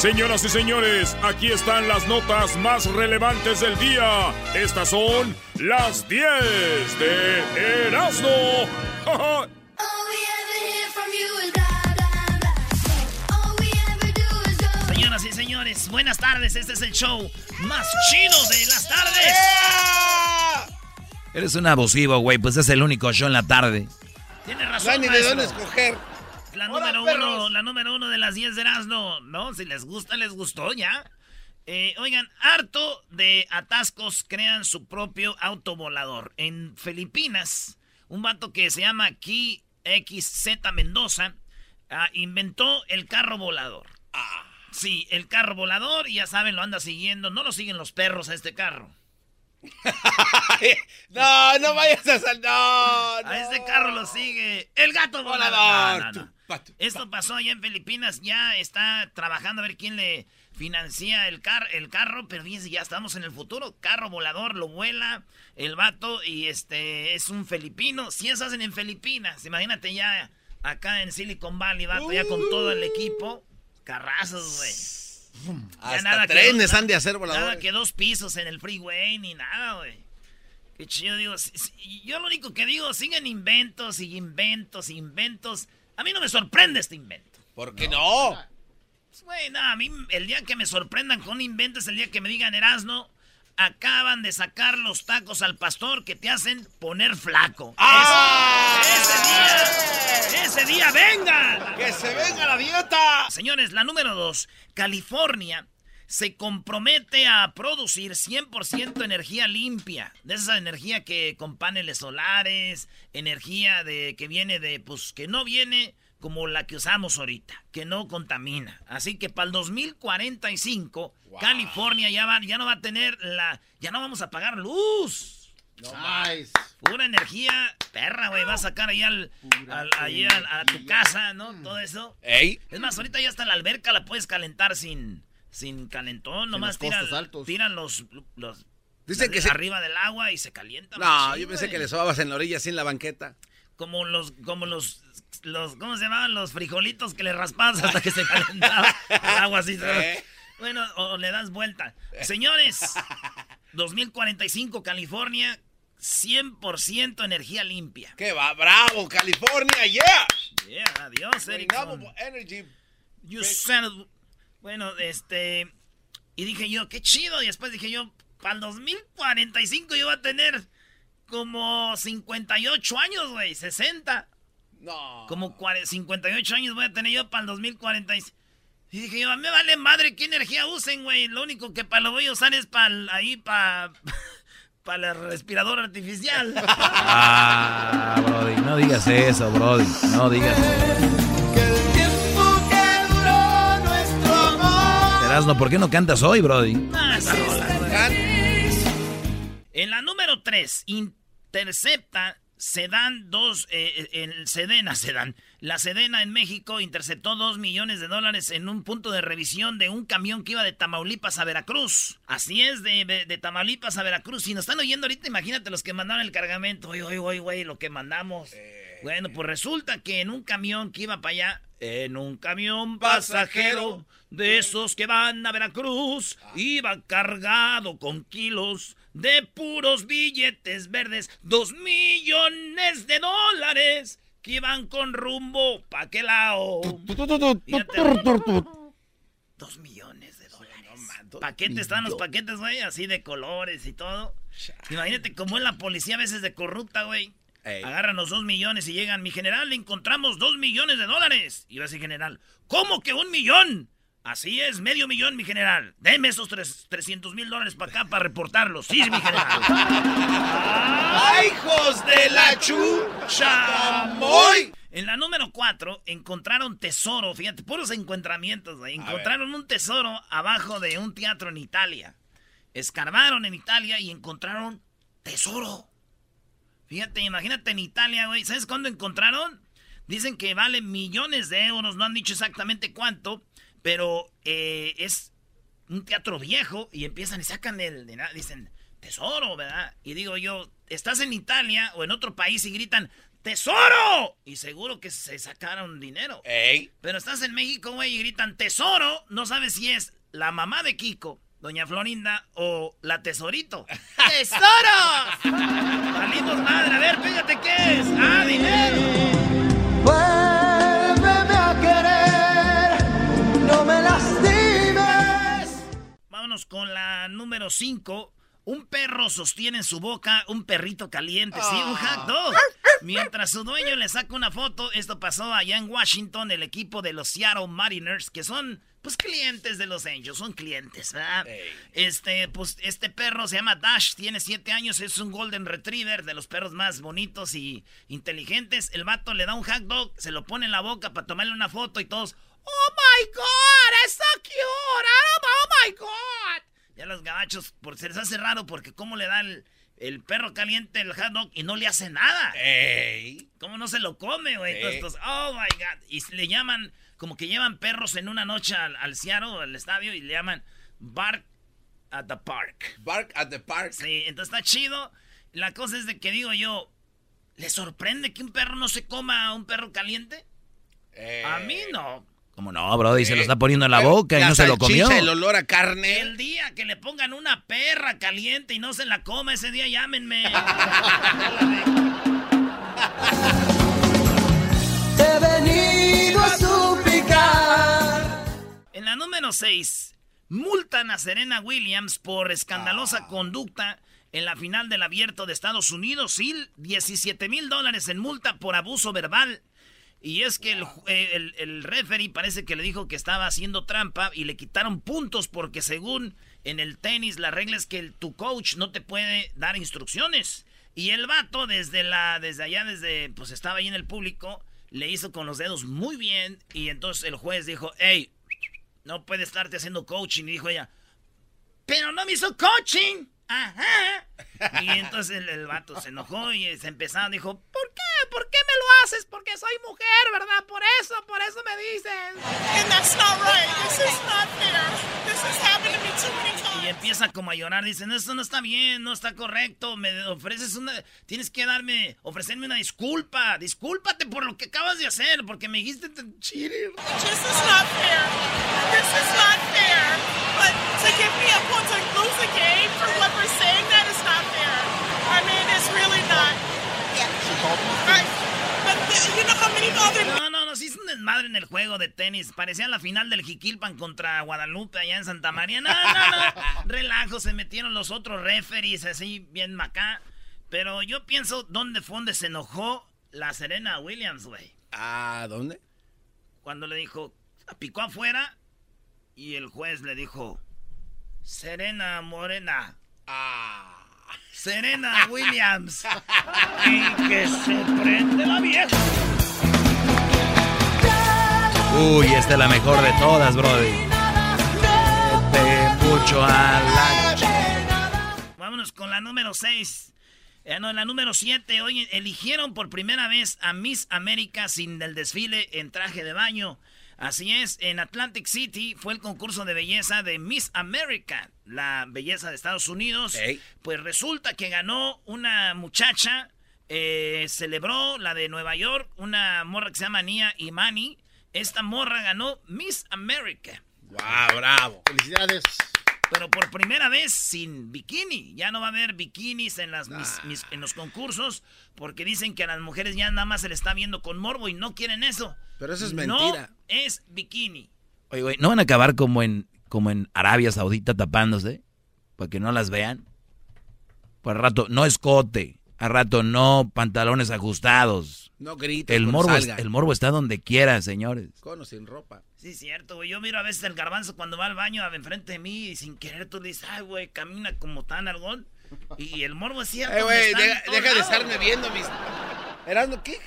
Señoras y señores, aquí están las notas más relevantes del día. Estas son las 10 de Erasmo. Señoras y señores, buenas tardes. Este es el show más chido de las tardes. Eres un abusivo, güey. Pues es el único show en la tarde. Tiene No hay razón, ni de dónde escoger. La Ahora, número perros. uno, la número uno de las 10 de Erasmo. No, si les gusta, les gustó ya. Eh, oigan, harto de atascos crean su propio autovolador. En Filipinas, un vato que se llama Ki XZ Mendoza ah, inventó el carro volador. Sí, el carro volador, y ya saben, lo anda siguiendo. No lo siguen los perros a este carro. No, no vayas a sal. No, no. A este carro lo sigue el gato volador. No, no, Esto pasó allá en Filipinas, ya está trabajando a ver quién le financia el, car el carro, pero fíjense, ya estamos en el futuro. Carro volador, lo vuela el vato y este es un filipino. Si eso hacen en Filipinas, imagínate ya acá en Silicon Valley, vato, ya con todo el equipo. Carrazos, güey. Hasta que trenes dos- han de hacer Nada voladores. que dos pisos en el freeway ni nada, güey. Qué chido, digo. si- si- Yo lo único que digo, siguen inventos y inventos, inventos. A mí no me sorprende este invento. ¿Por qué no? Pues, Güey, no, a mí el día que me sorprendan con un invento es el día que me digan, Erasno, acaban de sacar los tacos al pastor que te hacen poner flaco. ¡Ah! Ese, ese día, ese día, venga. ¡Que se venga la dieta! Señores, la número dos, California se compromete a producir 100% energía limpia. De esa energía que con paneles solares, energía de que viene de, pues, que no viene como la que usamos ahorita, que no contamina. Así que para el 2045, California ya, va, ya no va a tener la, ya no vamos a pagar luz. Nice. Pura energía, perra, güey. Va a sacar ahí, al, al- ahí al- a, tu casa, ¿no? Todo eso. Ey. Es más, ahorita ya hasta la alberca la puedes calentar sin, sin calentón. Nomás tiran, costos altos. tiran los, los Dicen que se- arriba del agua y se calienta. No, machín, yo pensé güey. que le sobabas en la orilla sin la banqueta. Como los, como los, los, ¿cómo se llamaban? Los frijolitos que le raspabas hasta que se calentaba el agua así. Eh. Bueno, o, le das vuelta. Señores, 2045 California, 100% energía limpia. ¡Qué va! ¡Bravo, California! ¡Yeah! Yeah, adiós. Renewable Energy. You of- Bueno, este. Y dije yo, qué chido. Y después dije yo, para el 2045 yo voy a tener como 58 años, güey, 60. No. Como cuare- 58 años voy a tener yo para el 2045. Y dije yo, a mí me vale madre qué energía usen, güey. Lo único que para lo voy a usar es para ahí, para. Para el respirador artificial. Ah, Brody, no digas eso, Brody. No digas eso. ¿Por qué no cantas hoy, Brody? Ah, güey. En la número 3, intercepta Sedan 2, eh, el Sedena Sedan. La Sedena en México interceptó 2 millones de dólares en un punto de revisión de un camión que iba de Tamaulipas a Veracruz. Así es, de, de- de Tamaulipas a Veracruz. Si nos están oyendo ahorita, imagínate los que mandaron el cargamento. Oye, oye, oye, oye, lo que mandamos. Bueno, pues resulta que en un camión que iba para allá, en un camión pasajero de esos que van a Veracruz, iba cargado con kilos de puros billetes verdes, dos millones de dólares que iban con rumbo pa' qué lado. Dos millones de dólares. Paquetes, están los paquetes, güey, así de colores y todo. Imagínate cómo es la policía a veces de corrupta, güey. Ey. Agarran los dos millones y llegan, mi general, le encontramos dos millones de dólares. Y va a decir general, ¿cómo que un millón? Así es, medio millón, mi general. Deme esos tres, 300 mil dólares para acá para reportarlos. Sí, mi general. ¡Ay, hijos de la chucha! ¡Muy! En la número 4 encontraron tesoro, fíjate, puros encontramientos, güey. Encontraron un tesoro abajo de un teatro en Italia. Escarbaron en Italia y encontraron tesoro. Fíjate, imagínate en Italia, güey. ¿Sabes cuándo encontraron? Dicen que vale millones de euros, no han dicho exactamente cuánto, pero eh, es un teatro viejo y empiezan y sacan el... de Dicen, tesoro, ¿verdad? Y digo yo, estás en Italia o en otro país y gritan, ¡tesoro! Y seguro que se sacaron dinero. ¡Ey! Pero estás en México, güey, y gritan tesoro. No sabes si es la mamá de Kiko, doña Florinda, o la tesorito. ¡Tesoro! Salimos madre, a ver, fíjate qué es. ¡Ah, dinero! Vámonos con la número 5. Un perro sostiene en su boca un perrito caliente, sí, un hot dog. Mientras su dueño le saca una foto, esto pasó allá en Washington, el equipo de los Seattle Mariners, que son, pues, clientes de los Angels, son clientes, ¿verdad? Este, pues, este perro se llama Dash, tiene 7 años, es un Golden Retriever, de los perros más bonitos y inteligentes. El vato le da un hot dog, se lo pone en la boca para tomarle una foto y todos, ¡Oh, my God! ¡Es so cute! ¡Oh, my God! Ya los gabachos, por se les hace raro porque cómo le da el, el perro caliente el hot dog y no le hace nada. ¡Ey! ¿Cómo no se lo come, güey? Oh my God. Y le llaman, como que llevan perros en una noche al, al Seattle, al estadio, y le llaman Bark at the Park. Bark at the park. Sí, entonces está chido. La cosa es de que digo yo, ¿le sorprende que un perro no se coma a un perro caliente? Ey. A mí no. ¿Cómo no, Brody? Se lo Eh, está poniendo en la boca y no se lo comió. El olor a carne. El día que le pongan una perra caliente y no se la coma, ese día llámenme. Te he venido a suplicar. En la número 6, multan a Serena Williams por escandalosa conducta en la final del abierto de Estados Unidos y 17 mil dólares en multa por abuso verbal. Y es que el, eh, el, el referee parece que le dijo que estaba haciendo trampa y le quitaron puntos porque según en el tenis la regla es que tu coach no te puede dar instrucciones. Y el vato desde la desde allá desde pues estaba ahí en el público le hizo con los dedos muy bien y entonces el juez dijo, hey, no puede estarte haciendo coaching. Y dijo ella, pero no me hizo coaching. Ajá. Y entonces el, vato se enojó y se empezaron. Dijo, ¿por qué? ¿Por qué me lo haces? Porque soy mujer, ¿verdad? Por eso, por eso me dices. Y empieza como a llorar. Dice, no, esto no está bien, no está correcto. Me ofreces una... Tienes que darme, ofrecerme una disculpa. Discúlpate por lo que acabas de hacer, porque me dijiste cheater. This is not fair. This is not fair. But to give me No, no, no, sí es un desmadre en el juego de tenis. Parecía la final del Jiquilpan contra Guadalupe allá en Santa María. No, no, no. Relajo, se metieron los otros referees así, bien macá. Pero yo pienso, ¿dónde fue donde se enojó la Serena Williams, güey? Ah, ¿dónde? Cuando le dijo, picó afuera y el juez le dijo, Serena Morena, Ah. Serena Williams. y que se prende la vieja. Uy, esta es la mejor de todas, Brody. De mucho a la... Vámonos con la número 6. no, en la número 7, hoy eligieron por primera vez a Miss América sin el desfile en traje de baño. Así es, en Atlantic City fue el concurso de belleza de Miss America, la belleza de Estados Unidos. Pues resulta que ganó una muchacha, eh, celebró la de Nueva York, una morra que se llama Nia Imani. Esta morra ganó Miss America. Wow, bravo. Felicidades. Pero por primera vez sin bikini. Ya no va a haber bikinis en, las, mis- mis- en los concursos porque dicen que a las mujeres ya nada más se le está viendo con morbo y no quieren eso. Pero eso es No mentira. es bikini. Oye, güey, ¿no van a acabar como en, como en Arabia Saudita tapándose? Para que no las vean. Por rato, no escote. A rato, no pantalones ajustados. No grites El morbo, el morbo está donde quiera, señores. Con o sin ropa. Sí, cierto, güey. Yo miro a veces el garbanzo cuando va al baño enfrente de mí y sin querer tú le dices, ay, güey, camina como tan algón. Y el morbo es cierto. Eh, güey, deja, de estarme viendo mis... Erasmo, ¿qué?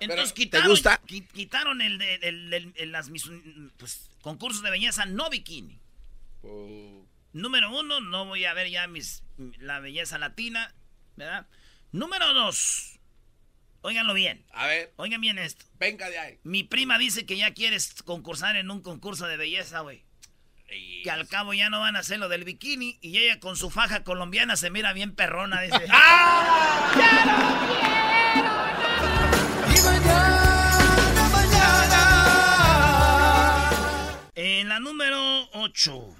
Entonces Pero, ¿te quitaron, gusta? qui- quitaron el de el- el- el- las mis- pues, concursos de belleza no bikini. Oh. Número uno, no voy a ver ya mis la belleza latina, ¿verdad? Número dos, óiganlo bien, A ver, oigan bien esto. venga de ahí. Mi prima dice que ya quieres concursar en un concurso de belleza, güey. Que al cabo ya no van a hacer lo del bikini y ella con su faja colombiana se mira bien perrona, dice. Y mañana, mañana. En la número 8.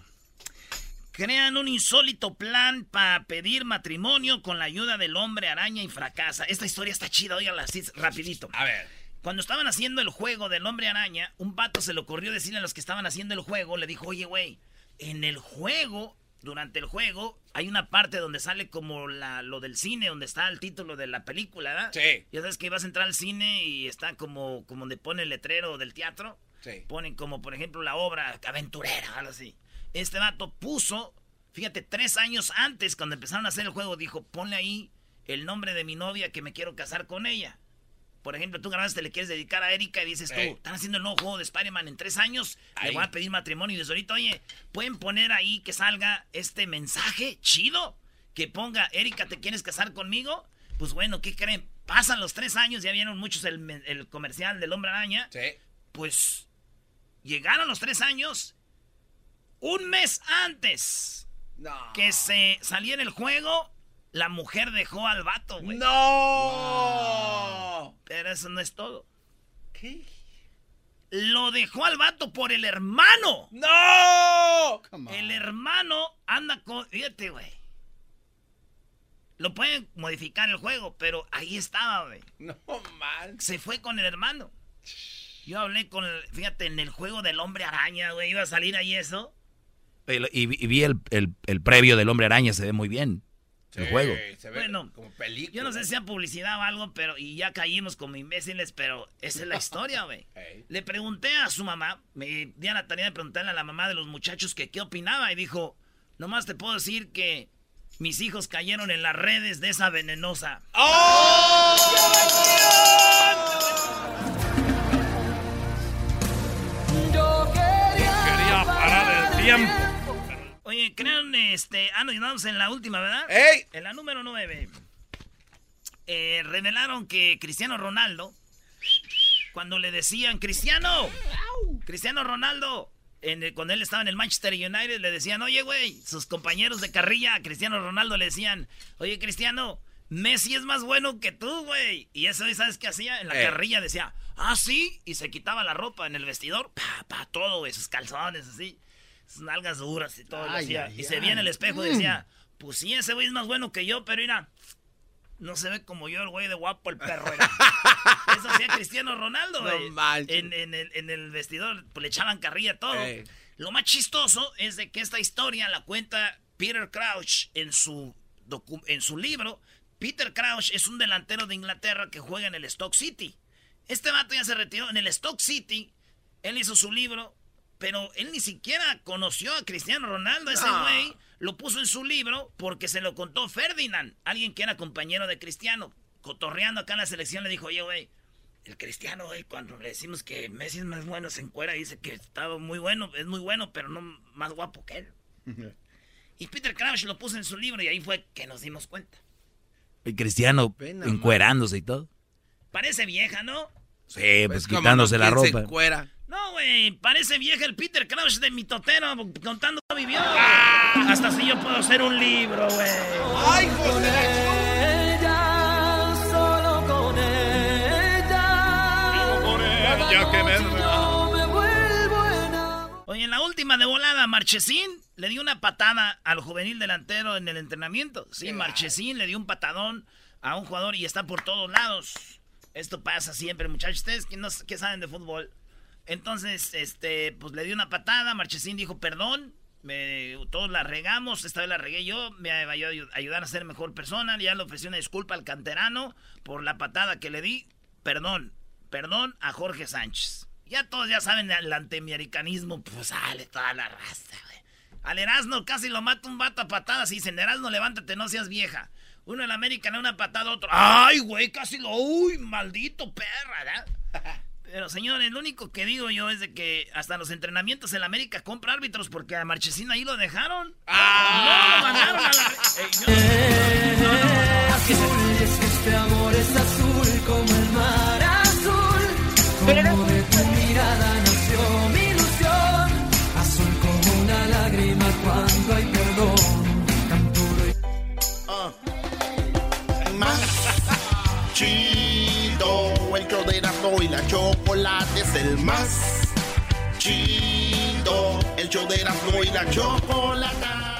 Crean un insólito plan para pedir matrimonio con la ayuda del hombre araña y fracasa. Esta historia está chida, óigala así rapidito. A ver. Cuando estaban haciendo el juego del hombre araña, un vato se le ocurrió decirle a los que estaban haciendo el juego, le dijo, oye, güey, en el juego, durante el juego, hay una parte donde sale como la, lo del cine, donde está el título de la película, ¿verdad? Sí. Ya sabes que vas a entrar al cine y está como, como donde pone el letrero del teatro. Sí. Ponen como, por ejemplo, la obra aventurera, algo así. Este vato puso, fíjate, tres años antes, cuando empezaron a hacer el juego, dijo, ponle ahí el nombre de mi novia que me quiero casar con ella. Por ejemplo, tú grabaste, le quieres dedicar a Erika y dices tú, están haciendo el nuevo juego de Spider-Man en tres años, le voy a pedir matrimonio y desde ahorita, oye, ¿pueden poner ahí que salga este mensaje chido? Que ponga, Erika, ¿te quieres casar conmigo? Pues bueno, ¿qué creen? Pasan los tres años, ya vieron muchos el, el comercial del Hombre Araña. Sí. Pues llegaron los tres años un mes antes No. que se saliera el juego, la mujer dejó al vato, güey. ¡No! Pero eso no es todo. ¿Qué? Lo dejó al vato por el hermano. ¡No! El hermano anda con... Fíjate, güey. Lo pueden modificar el juego, pero ahí estaba, güey. No man. Se fue con el hermano. Yo hablé con el... Fíjate, en el juego del hombre araña, güey. Iba a salir ahí eso. Y, y vi- y vi el, el- el previo del Hombre Araña, se ve muy bien. El Sí, juego. Se ve Bueno, como película. Yo no sé si sea publicidad o algo, pero... Y ya caímos como imbéciles, pero esa es la historia, güey. Ey. Le pregunté a su mamá, me di a la tarea de preguntarle a la mamá de los muchachos que qué opinaba y dijo, nomás te puedo decir que mis hijos cayeron en las redes de esa venenosa. Yo quería, Quería parar el tiempo. Oye, crean, este, ah, nos quedamos en la última, ¿verdad? ¡Ey! En la número 9. Eh, revelaron que Cristiano Ronaldo, cuando le decían, Cristiano, Cristiano Ronaldo, en el- cuando él estaba en el Manchester United, le decían, oye, güey, sus compañeros de carrilla a Cristiano Ronaldo le decían, oye, Cristiano, Messi es más bueno que tú, güey. Y eso, ¿sabes qué hacía? En la Eh. carrilla decía, ah, sí, y se quitaba la ropa en el vestidor, pa, pa, todo, güey, sus calzones, así, sus nalgas duras y todo. Ay, ay, y se veía en el espejo y decía, pues sí, ese güey es más bueno que yo, pero mira, no se ve como yo el güey de guapo, el perro. era. Eso hacía Cristiano Ronaldo, güey. en, en el, en el vestidor pues, le echaban carrilla todo. Ey. Lo más chistoso es de que esta historia la cuenta Peter Crouch en su, en su libro. Peter Crouch es un delantero de Inglaterra que juega en el Stock City. Este vato ya se retiró en el Stock City. Él hizo su libro, pero él ni siquiera conoció a Cristiano Ronaldo. Ese güey lo puso en su libro porque se lo contó Ferdinand, alguien que era compañero de Cristiano. Cotorreando acá en la selección le dijo, oye, güey, el Cristiano, güey, cuando le decimos que Messi es más bueno, se encuera y dice que estaba muy bueno, es muy bueno, pero no más guapo que él. Y Peter Crouch lo puso en su libro y ahí fue que nos dimos cuenta. El Cristiano Pena, encuerándose y todo. Parece vieja, ¿no? Sí, pues, como quitándose la ¿quién se ropa. encuera? Güey, parece vieja el Peter Crouch de mi totero contando cómo vivió. Hasta si yo puedo hacer un libro, güey. ¡Ay, José! ella, solo con ella. Por ella que me Yo me vuelvo enamorar. Oye, en la última de volada, Marchesín le dio una patada al juvenil delantero en el entrenamiento. Sí, Marchesín le dio un patadón a un jugador y está por todos lados. Esto pasa siempre, muchachos. Ustedes que, no, que saben de fútbol. Entonces, este, pues le dio una patada. Marchesín dijo perdón. Me, todos la regamos, esta vez la regué yo, me va a ayudar a ser mejor persona, ya le ofrecí una disculpa al canterano por la patada que le di, perdón, perdón a Jorge Sánchez. Ya todos ya saben el antemericanismo, pues sale toda la raza, güey. Al Erasmo casi lo mata un vato a patadas y dicen, Erasmo, levántate, no seas vieja. Uno en América, una patada, otro. ¡Ay, güey! Casi lo. ¡Uy, maldito perra! ¿verdad? Pero señores, lo único que digo yo es de que hasta los entrenamientos en América compra árbitros porque a Marchesín ahí lo dejaron. ¡Ah! No lo mandaron a la. No, la chocolate es el más chido. El show de Erasmo y la chocolate.